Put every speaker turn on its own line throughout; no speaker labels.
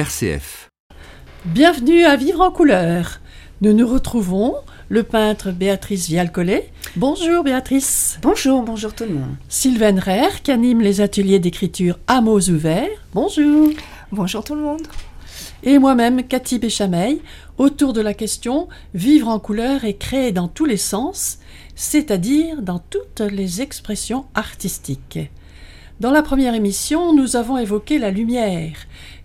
RCF.
Bienvenue à Vivre en couleur. Nous nous retrouvons, le peintre Béatrice Vialcollet. Bonjour Béatrice.
Bonjour, bonjour tout le monde.
Sylvain Rère qui anime les ateliers d'écriture à mots ouverts. Bonjour.
Bonjour tout le monde.
Et moi-même, Cathy Béchameil, autour de la question Vivre en couleur et créer dans tous les sens, c'est-à-dire dans toutes les expressions artistiques. Dans la première émission, nous avons évoqué la lumière,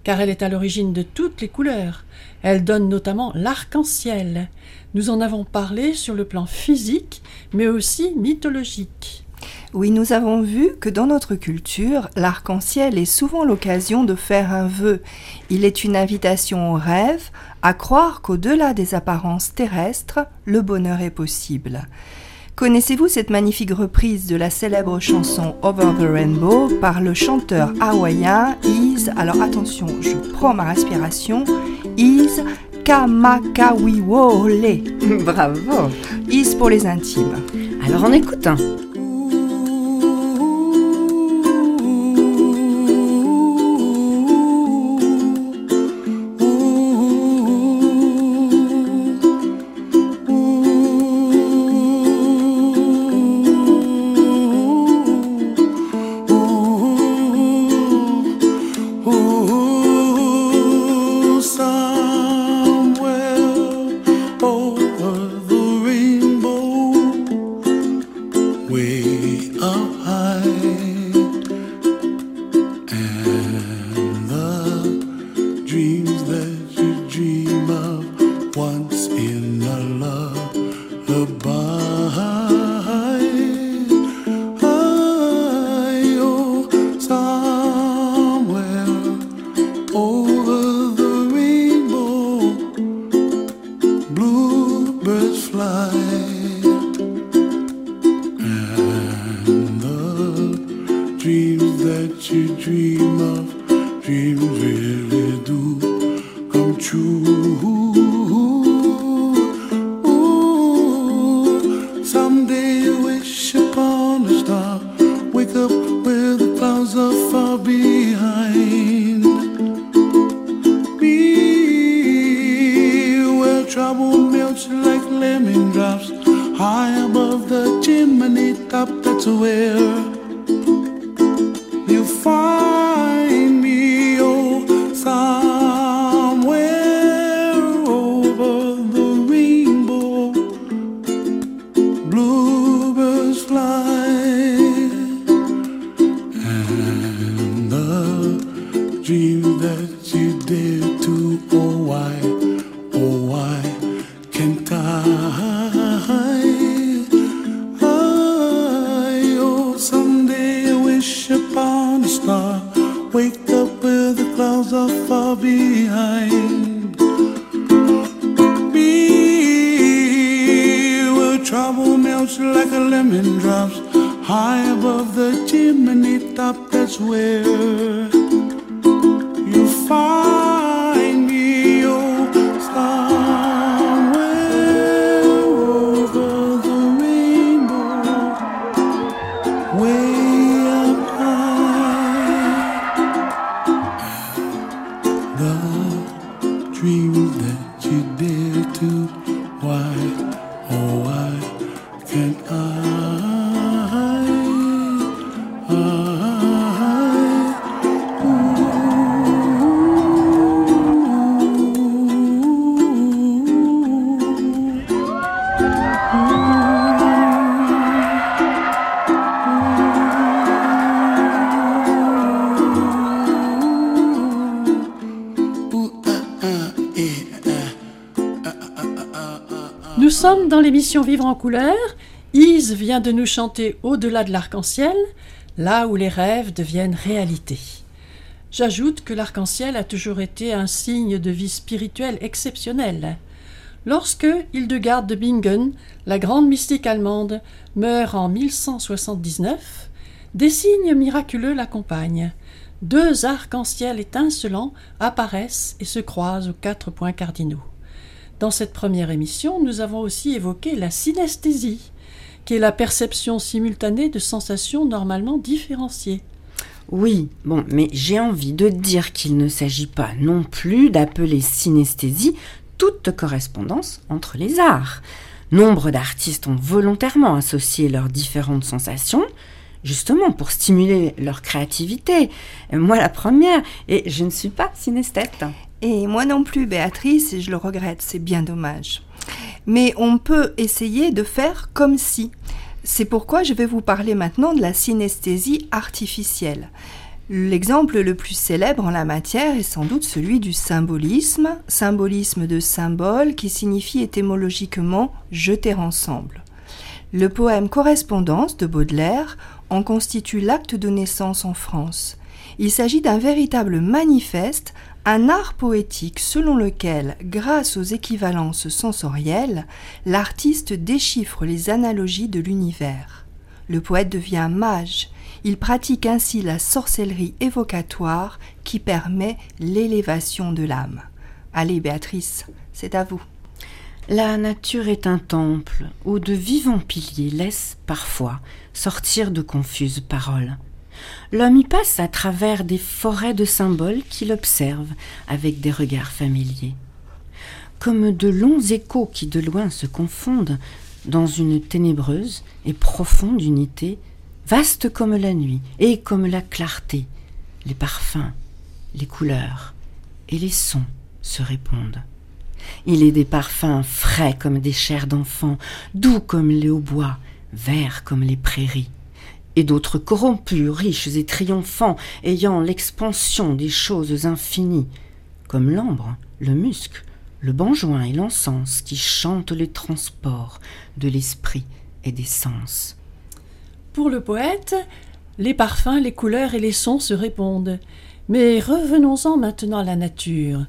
car elle est à l'origine de toutes les couleurs. Elle donne notamment l'arc-en-ciel. Nous en avons parlé sur le plan physique, mais aussi mythologique.
Oui, nous avons vu que dans notre culture, l'arc-en-ciel est souvent l'occasion de faire un vœu. Il est une invitation au rêve, à croire qu'au-delà des apparences terrestres, le bonheur est possible. Connaissez-vous cette magnifique reprise de la célèbre chanson Over the Rainbow par le chanteur hawaïen Is, alors attention, je prends ma respiration, Is Kamakawiwole.
Bravo.
Is pour les intimes.
Alors on écoute. Hein.
L'émission Vivre en couleur. Ise vient de nous chanter Au-delà de l'arc-en-ciel, là où les rêves deviennent réalité. J'ajoute que l'arc-en-ciel a toujours été un signe de vie spirituelle exceptionnel. Lorsque Hildegarde de Bingen, la grande mystique allemande, meurt en 1179, des signes miraculeux l'accompagnent. Deux arcs-en-ciel étincelants apparaissent et se croisent aux quatre points cardinaux. Dans cette première émission, nous avons aussi évoqué la synesthésie, qui est la perception simultanée de sensations normalement différenciées.
Oui, bon, mais j'ai envie de dire qu'il ne s'agit pas non plus d'appeler synesthésie toute correspondance entre les arts. Nombre d'artistes ont volontairement associé leurs différentes sensations, justement pour stimuler leur créativité. Moi la première, et je ne suis pas synesthète.
Et moi non plus, Béatrice, et je le regrette, c'est bien dommage. Mais on peut essayer de faire comme si. C'est pourquoi je vais vous parler maintenant de la synesthésie artificielle. L'exemple le plus célèbre en la matière est sans doute celui du symbolisme, symbolisme de symbole qui signifie étymologiquement jeter ensemble. Le poème Correspondance de Baudelaire en constitue l'acte de naissance en France. Il s'agit d'un véritable manifeste un art poétique selon lequel, grâce aux équivalences sensorielles, l'artiste déchiffre les analogies de l'univers. Le poète devient mage, il pratique ainsi la sorcellerie évocatoire qui permet l'élévation de l'âme. Allez, Béatrice, c'est à vous.
La nature est un temple où de vivants piliers laissent parfois sortir de confuses paroles. L'homme y passe à travers des forêts de symboles qu'il observe avec des regards familiers. Comme de longs échos qui de loin se confondent dans une ténébreuse et profonde unité, vaste comme la nuit et comme la clarté, les parfums, les couleurs et les sons se répondent. Il est des parfums frais comme des chairs d'enfants, doux comme les hautbois, verts comme les prairies et d'autres corrompus, riches et triomphants, ayant l'expansion des choses infinies, comme l'ambre, le musc, le benjoin et l'encens qui chantent les transports de l'esprit et des sens.
Pour le poète, les parfums, les couleurs et les sons se répondent. Mais revenons-en maintenant à la nature.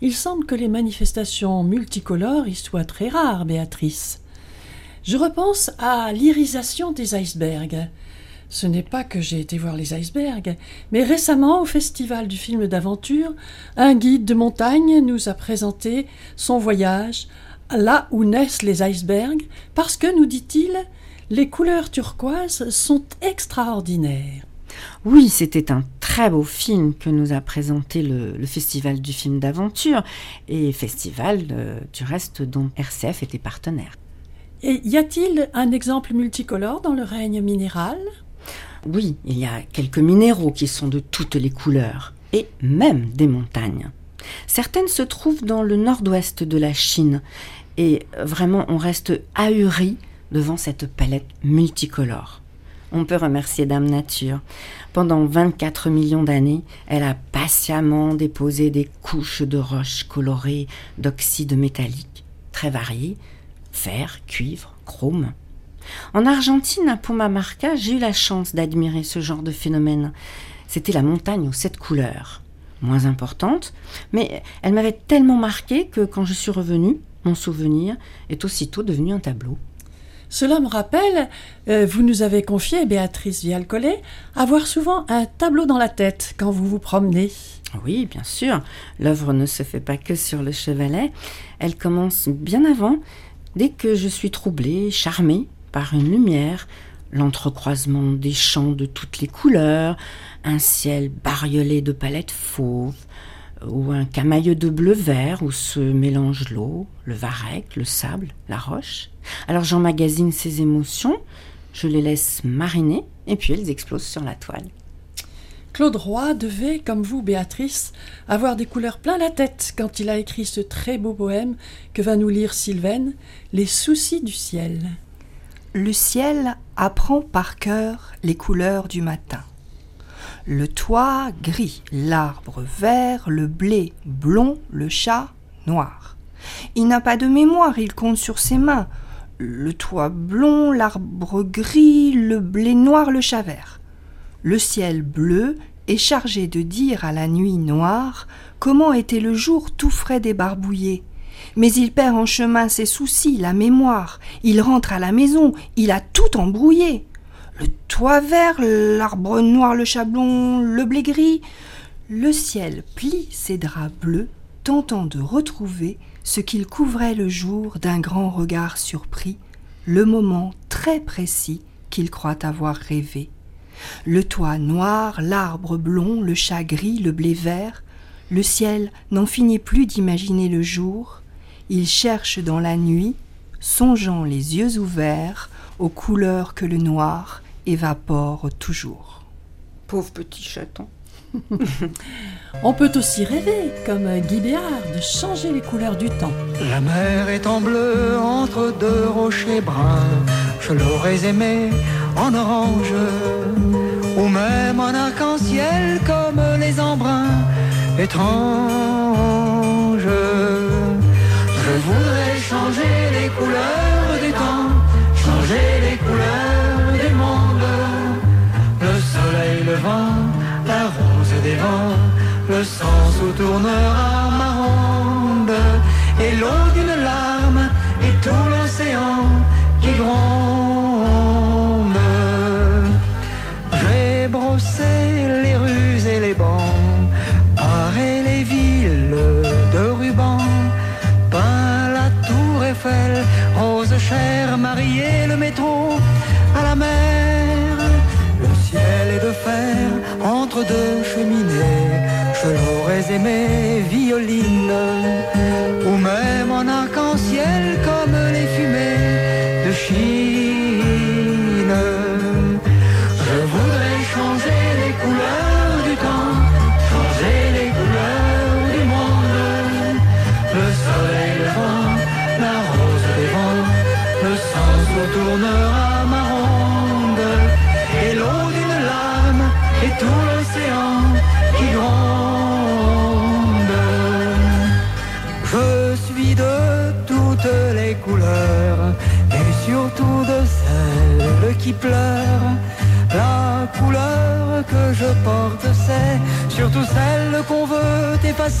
Il semble que les manifestations multicolores y soient très rares, Béatrice. Je repense à l'irisation des icebergs. Ce n'est pas que j'ai été voir les icebergs, mais récemment, au festival du film d'aventure, un guide de montagne nous a présenté son voyage là où naissent les icebergs, parce que, nous dit-il, les couleurs turquoises sont extraordinaires.
Oui, c'était un très beau film que nous a présenté le, festival du film d'aventure, et festival euh, du reste dont RCF était partenaire.
Et y a-t-il un exemple multicolore dans le règne minéral?
Oui, il y a quelques minéraux qui sont de toutes les couleurs, et même des montagnes. Certaines se trouvent dans le nord-ouest de la Chine, et vraiment on reste ahuri devant cette palette multicolore. On peut remercier Dame Nature. Pendant 24 millions d'années, elle a patiemment déposé des couches de roches colorées d'oxydes métalliques, très variés, fer, cuivre, chrome. En Argentine, à Pumamarca, j'ai eu la chance d'admirer ce genre de phénomène. C'était la montagne aux sept couleurs. Moins importante, mais elle m'avait tellement marqué que quand je suis revenue, mon souvenir est aussitôt devenu un tableau.
Cela me rappelle, euh, vous nous avez confié, Béatrice Vialcollet, avoir souvent un tableau dans la tête quand vous vous promenez.
Oui, bien sûr. L'œuvre ne se fait pas que sur le chevalet. Elle commence bien avant, dès que je suis troublée, charmée par une lumière, l'entrecroisement des champs de toutes les couleurs, un ciel bariolé de palettes fauves, ou un camailleux de bleu-vert où se mélangent l'eau, le varech, le sable, la roche. Alors j'emmagasine ces émotions, je les laisse mariner, et puis elles explosent sur la toile.
Claude Roy devait, comme vous, Béatrice, avoir des couleurs plein la tête quand il a écrit ce très beau poème que va nous lire Sylvaine, Les soucis du ciel.
Le ciel apprend par cœur les couleurs du matin. Le toit gris, l'arbre vert, le blé blond, le chat noir. Il n'a pas de mémoire, il compte sur ses mains. Le toit blond, l'arbre gris, le blé noir, le chat vert. Le ciel bleu est chargé de dire à la nuit noire comment était le jour tout frais débarbouillé, mais il perd en chemin ses soucis, la mémoire. Il rentre à la maison, il a tout embrouillé. Le toit vert, l'arbre noir, le chablon, le blé gris. Le ciel plie ses draps bleus, tentant de retrouver ce qu'il couvrait le jour d'un grand regard surpris, le moment très précis qu'il croit avoir rêvé. Le toit noir, l'arbre blond, le chat gris, le blé vert, le ciel n'en finit plus d'imaginer le jour, il cherche dans la nuit, songeant les yeux ouverts aux couleurs que le noir évapore toujours.
Pauvre petit chaton.
On peut aussi rêver, comme Guy Béard, de changer les couleurs du temps.
La mer est en bleu entre deux rochers bruns. Je l'aurais aimé en orange ou même en arc-en-ciel comme les embruns étranges. Voudrais changer les couleurs du temps, changer les couleurs du monde. Le soleil, le vent, la rose des vents, le sang sous tournera ma ronde et l'eau d'une larme et tout l'océan qui gronde. Chère, marié le métro à la mer. Le ciel est de fer entre deux cheminées, je l'aurais aimé violine,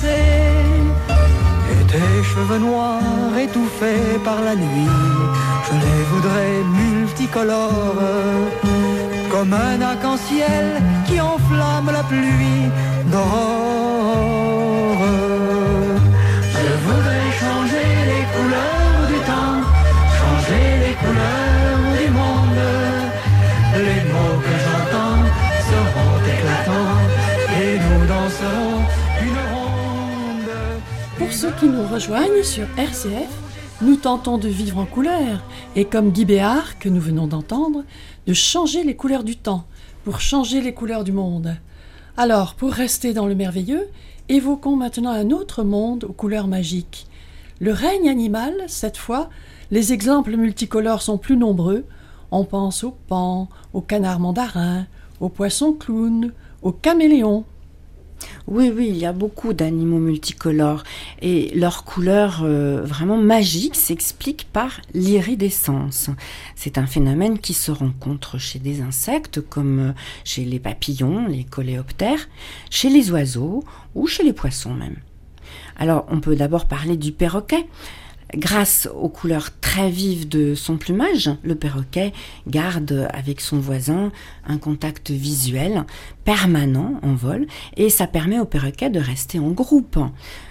Et tes cheveux noirs étouffés par la nuit, je les voudrais multicolores, comme un arc-en-ciel qui enflamme la pluie d'aurore.
Qui nous rejoignent sur RCF, nous tentons de vivre en couleur et comme Guy Béard, que nous venons d'entendre, de changer les couleurs du temps pour changer les couleurs du monde. Alors, pour rester dans le merveilleux, évoquons maintenant un autre monde aux couleurs magiques. Le règne animal, cette fois, les exemples multicolores sont plus nombreux. On pense aux pans, aux canards mandarins, aux poissons clowns, aux caméléons.
Oui, oui, il y a beaucoup d'animaux multicolores et leur couleur euh, vraiment magique s'explique par l'iridescence. C'est un phénomène qui se rencontre chez des insectes comme euh, chez les papillons, les coléoptères, chez les oiseaux ou chez les poissons même. Alors, on peut d'abord parler du perroquet. Grâce aux couleurs très vives de son plumage, le perroquet garde avec son voisin un contact visuel permanent en vol et ça permet au perroquet de rester en groupe,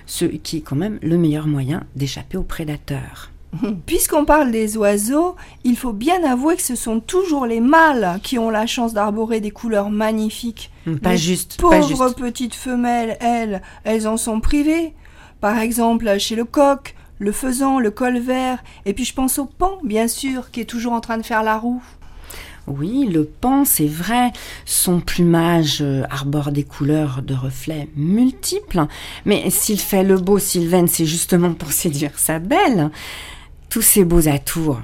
ce qui est quand même le meilleur moyen d'échapper aux prédateurs.
Puisqu'on parle des oiseaux, il faut bien avouer que ce sont toujours les mâles qui ont la chance d'arborer des couleurs magnifiques.
Pas
les
juste, pas
Pauvres
juste.
petites femelles, elles, elles en sont privées. Par exemple, chez le coq, le faisan, le colvert, et puis je pense au pan, bien sûr, qui est toujours en train de faire la roue.
Oui, le pan, c'est vrai, son plumage euh, arbore des couleurs de reflets multiples, mais s'il fait le beau Sylvaine, c'est justement pour séduire sa belle. Tous ces beaux atours,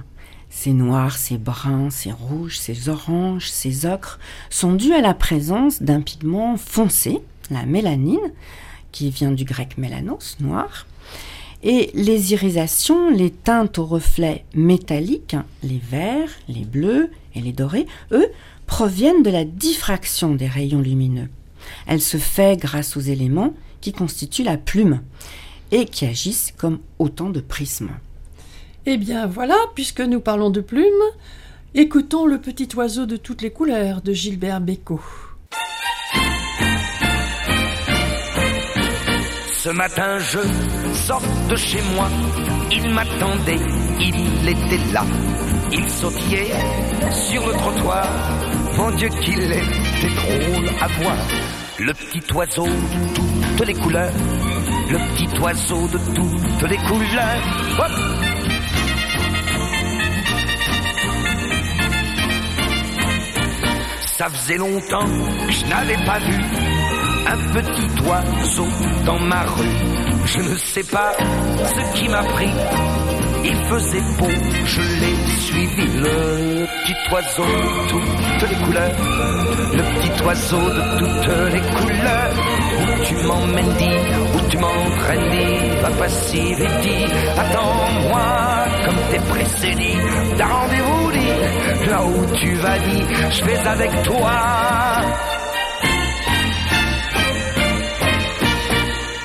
ces noirs, ces bruns, ces rouges, ces oranges, ces ocres, sont dus à la présence d'un pigment foncé, la mélanine, qui vient du grec mélanos, noir, et les irisations, les teintes aux reflets métalliques, les verts, les bleus et les dorés, eux, proviennent de la diffraction des rayons lumineux. Elle se fait grâce aux éléments qui constituent la plume et qui agissent comme autant de prismes.
Eh bien voilà, puisque nous parlons de plumes, écoutons le petit oiseau de toutes les couleurs de Gilbert Bécaud.
Ce matin, je sors de chez moi. Il m'attendait, il était là. Il sautillait sur le trottoir. Mon Dieu qu'il était drôle à voir. Le petit oiseau de toutes les couleurs. Le petit oiseau de toutes les couleurs. Ça faisait longtemps que je n'avais pas vu un petit oiseau dans ma rue. Je ne sais pas ce qui m'a pris. Il faisait beau, je l'ai suivi. Le petit oiseau de toutes les couleurs. Le petit oiseau de toutes les couleurs. Où tu m'emmènes, dit, où tu m'entraînes, dit, va pas si vite, dit, attends-moi comme t'es pressé, dit, t'as rendez-vous, dit, là où tu vas, dit, je vais avec toi.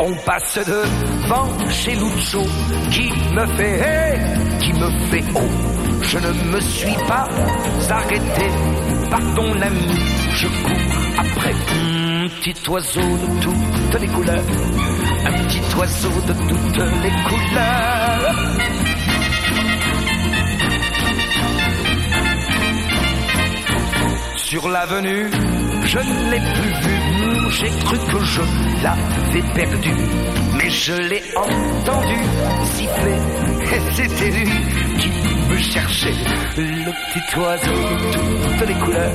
On passe devant chez Lucho qui me fait hey, qui me fait oh. Je ne me suis pas arrêté par ton ami. Je cours après un petit oiseau de toutes les couleurs. Un petit oiseau de toutes les couleurs. Sur l'avenue, je ne l'ai plus vu. J'ai cru que je l'avais perdu. Mais je l'ai entendu siffler. Et c'était lui qui me cherchait. Le petit oiseau de toutes les couleurs.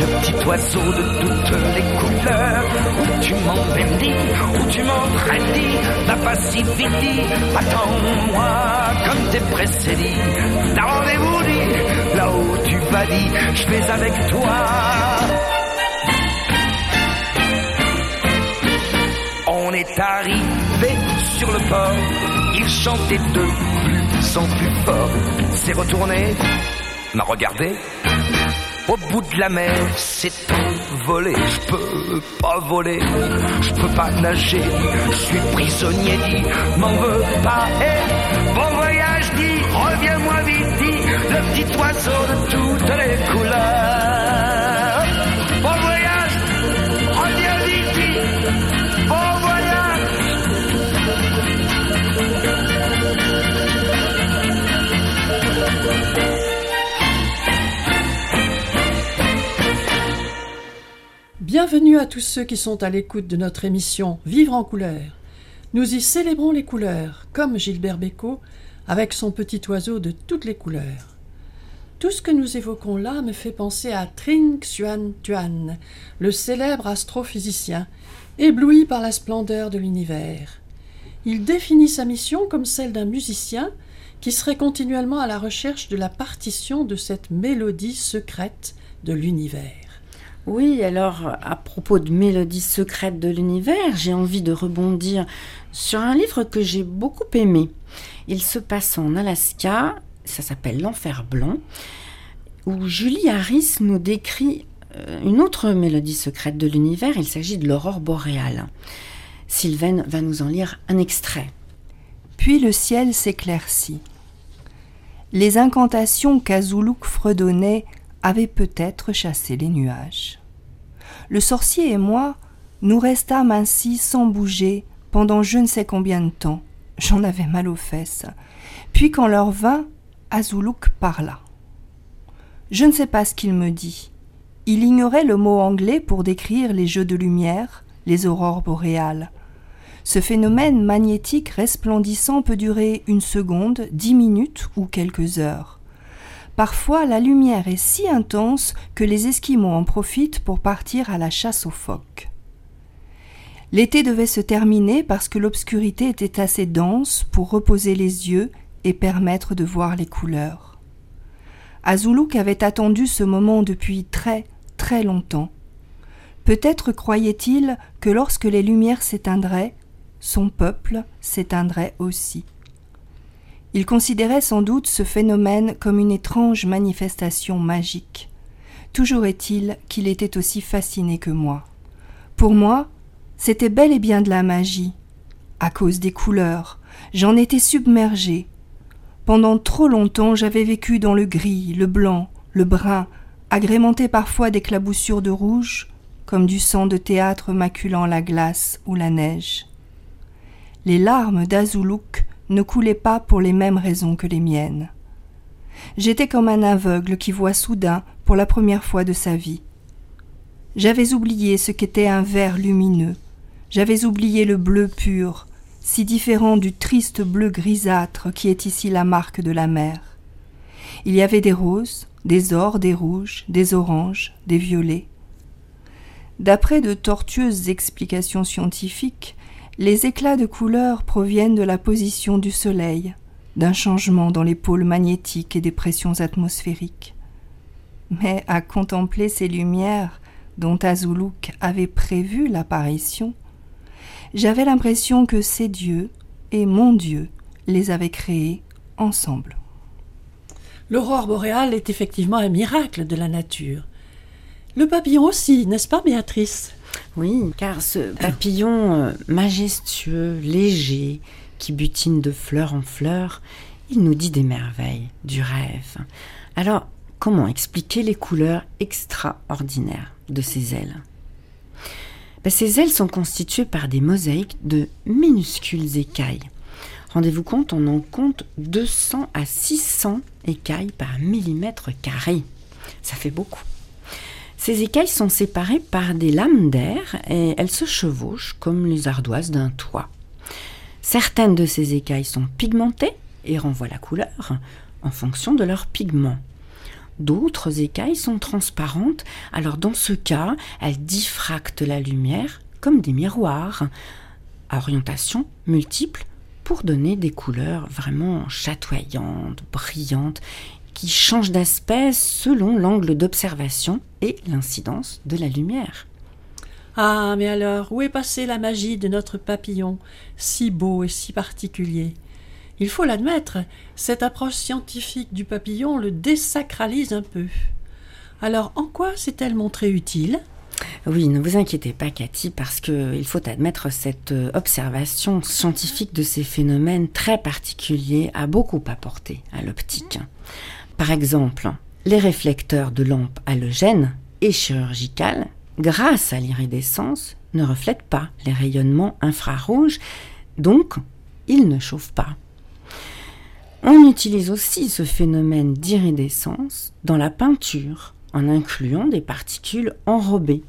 Le petit oiseau de toutes les couleurs. Où tu m'emmènes, dit, où tu m'entraînes. Va pas si vite. Attends-moi comme t'es pressé. T'as rendez-vous, dit. Là où tu vas, dit. Je vais avec toi. Est arrivé sur le port, il chantait de plus en plus fort. S'est retourné, m'a regardé. Au bout de la mer, c'est envolé. Je peux pas voler, je peux pas nager. Je suis prisonnier, dit, m'en veux pas. Eh, bon voyage, dit, reviens-moi vite, dit, le petit oiseau de toutes les couleurs.
Bienvenue à tous ceux qui sont à l'écoute de notre émission Vivre en couleur. Nous y célébrons les couleurs, comme Gilbert Bécaud, avec son petit oiseau de toutes les couleurs. Tout ce que nous évoquons là me fait penser à Trinh Xuan Tuan, le célèbre astrophysicien, ébloui par la splendeur de l'univers. Il définit sa mission comme celle d'un musicien qui serait continuellement à la recherche de la partition de cette mélodie secrète de l'univers.
Oui, alors à propos de mélodies secrètes de l'univers, j'ai envie de rebondir sur un livre que j'ai beaucoup aimé. Il se passe en Alaska, ça s'appelle L'Enfer Blanc, où Julie Harris nous décrit euh, une autre mélodie secrète de l'univers, il s'agit de l'aurore boréale. Sylvaine va nous en lire un extrait.
Puis le ciel s'éclaircit. Les incantations qu'Azuluk fredonnait avaient peut-être chassé les nuages. Le sorcier et moi, nous restâmes ainsi sans bouger pendant je ne sais combien de temps. J'en avais mal aux fesses. Puis quand l'heure vint, Azuluk parla. Je ne sais pas ce qu'il me dit. Il ignorait le mot anglais pour décrire les jeux de lumière, les aurores boréales. Ce phénomène magnétique resplendissant peut durer une seconde, dix minutes ou quelques heures. Parfois, la lumière est si intense que les Esquimaux en profitent pour partir à la chasse aux phoques. L'été devait se terminer parce que l'obscurité était assez dense pour reposer les yeux et permettre de voir les couleurs. Azuluk avait attendu ce moment depuis très très longtemps. Peut-être croyait-il que lorsque les lumières s'éteindraient, son peuple s'éteindrait aussi. Il considérait sans doute ce phénomène comme une étrange manifestation magique. Toujours est-il qu'il était aussi fasciné que moi. Pour moi, c'était bel et bien de la magie. À cause des couleurs, j'en étais submergé. Pendant trop longtemps, j'avais vécu dans le gris, le blanc, le brun, agrémenté parfois d'éclaboussures de rouge, comme du sang de théâtre maculant la glace ou la neige. Les larmes d'Azuluk ne coulaient pas pour les mêmes raisons que les miennes. J'étais comme un aveugle qui voit soudain pour la première fois de sa vie. J'avais oublié ce qu'était un vert lumineux, j'avais oublié le bleu pur, si différent du triste bleu grisâtre qui est ici la marque de la mer. Il y avait des roses, des ors, des rouges, des oranges, des violets. D'après de tortueuses explications scientifiques, les éclats de couleur proviennent de la position du Soleil, d'un changement dans les pôles magnétiques et des pressions atmosphériques. Mais à contempler ces lumières dont Azuluk avait prévu l'apparition, j'avais l'impression que ces dieux et mon Dieu les avaient créés ensemble.
L'aurore boréale est effectivement un miracle de la nature. Le papillon aussi, n'est-ce pas, Béatrice?
Oui, car ce papillon euh, majestueux, léger, qui butine de fleur en fleur, il nous dit des merveilles, du rêve. Alors, comment expliquer les couleurs extraordinaires de ses ailes? Ben, Ces ailes sont constituées par des mosaïques de minuscules écailles. Rendez-vous compte, on en compte 200 à 600 écailles par millimètre carré. Ça fait beaucoup. Ces écailles sont séparées par des lames d'air et elles se chevauchent comme les ardoises d'un toit. Certaines de ces écailles sont pigmentées et renvoient la couleur en fonction de leur pigment. D'autres écailles sont transparentes, alors dans ce cas, elles diffractent la lumière comme des miroirs, à orientation multiple pour donner des couleurs vraiment chatoyantes, brillantes qui change d'aspect selon l'angle d'observation et l'incidence de la lumière.
Ah, mais alors, où est passée la magie de notre papillon, si beau et si particulier? Il faut l'admettre, cette approche scientifique du papillon le désacralise un peu. Alors, en quoi s'est-elle montrée utile?
Oui, ne vous inquiétez pas, Cathy, parce qu'il faut admettre cette euh, observation scientifique de ces phénomènes très particuliers a beaucoup apporté à l'optique. Par exemple, les réflecteurs de lampes halogènes et chirurgicales, grâce à l'iridescence, ne reflètent pas les rayonnements infrarouges, donc ils ne chauffent pas. On utilise aussi ce phénomène d'iridescence dans la peinture en incluant des particules enrobées.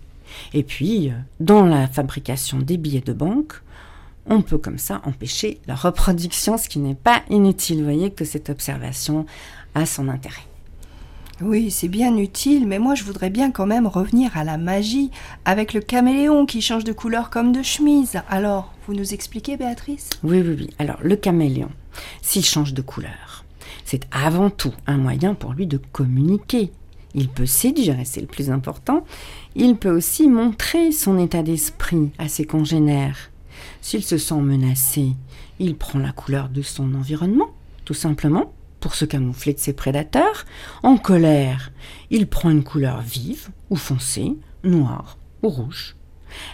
Et puis, dans la fabrication des billets de banque, on peut comme ça empêcher la reproduction, ce qui n'est pas inutile. Vous voyez que cette observation a son intérêt.
Oui, c'est bien utile, mais moi je voudrais bien quand même revenir à la magie, avec le caméléon qui change de couleur comme de chemise. Alors, vous nous expliquez, Béatrice?
Oui, oui, oui. Alors, le caméléon, s'il change de couleur, c'est avant tout un moyen pour lui de communiquer. Il peut séduire, et c'est le plus important. Il peut aussi montrer son état d'esprit à ses congénères. S'il se sent menacé, il prend la couleur de son environnement, tout simplement, pour se camoufler de ses prédateurs. En colère, il prend une couleur vive ou foncée, noire ou rouge.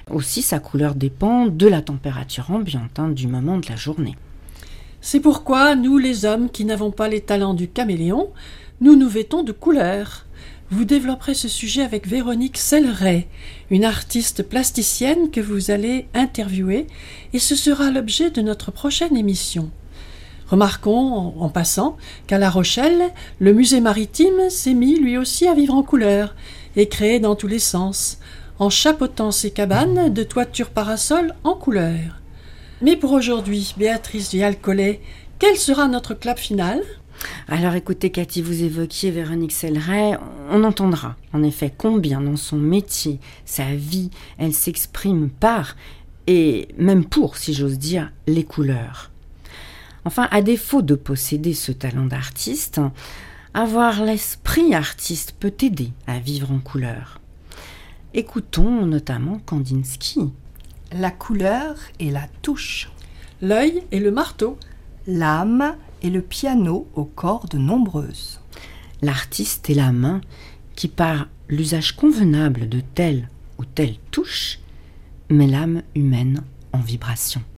Aussi, sa couleur dépend de la température ambiante hein, du moment de la journée.
C'est pourquoi nous, les hommes qui n'avons pas les talents du caméléon, nous nous vêtons de couleurs. Vous développerez ce sujet avec Véronique Selleret, une artiste plasticienne que vous allez interviewer, et ce sera l'objet de notre prochaine émission. Remarquons, en passant, qu'à La Rochelle, le musée maritime s'est mis lui aussi à vivre en couleur, et créé dans tous les sens, en chapeautant ses cabanes de toitures parasols en couleur. Mais pour aujourd'hui, Béatrice Vial-Collet, quel sera notre clap final?
Alors écoutez, Cathy, vous évoquiez Véronique Selleret. On entendra en effet combien dans son métier, sa vie, elle s'exprime par, et même pour, si j'ose dire, les couleurs. Enfin, à défaut de posséder ce talent d'artiste, avoir l'esprit artiste peut aider à vivre en couleur. Écoutons notamment Kandinsky.
La couleur et la touche.
L'œil et le marteau.
L'âme et le piano aux cordes nombreuses.
L'artiste est la main qui, par l'usage convenable de telle ou telle touche, met l'âme humaine en vibration.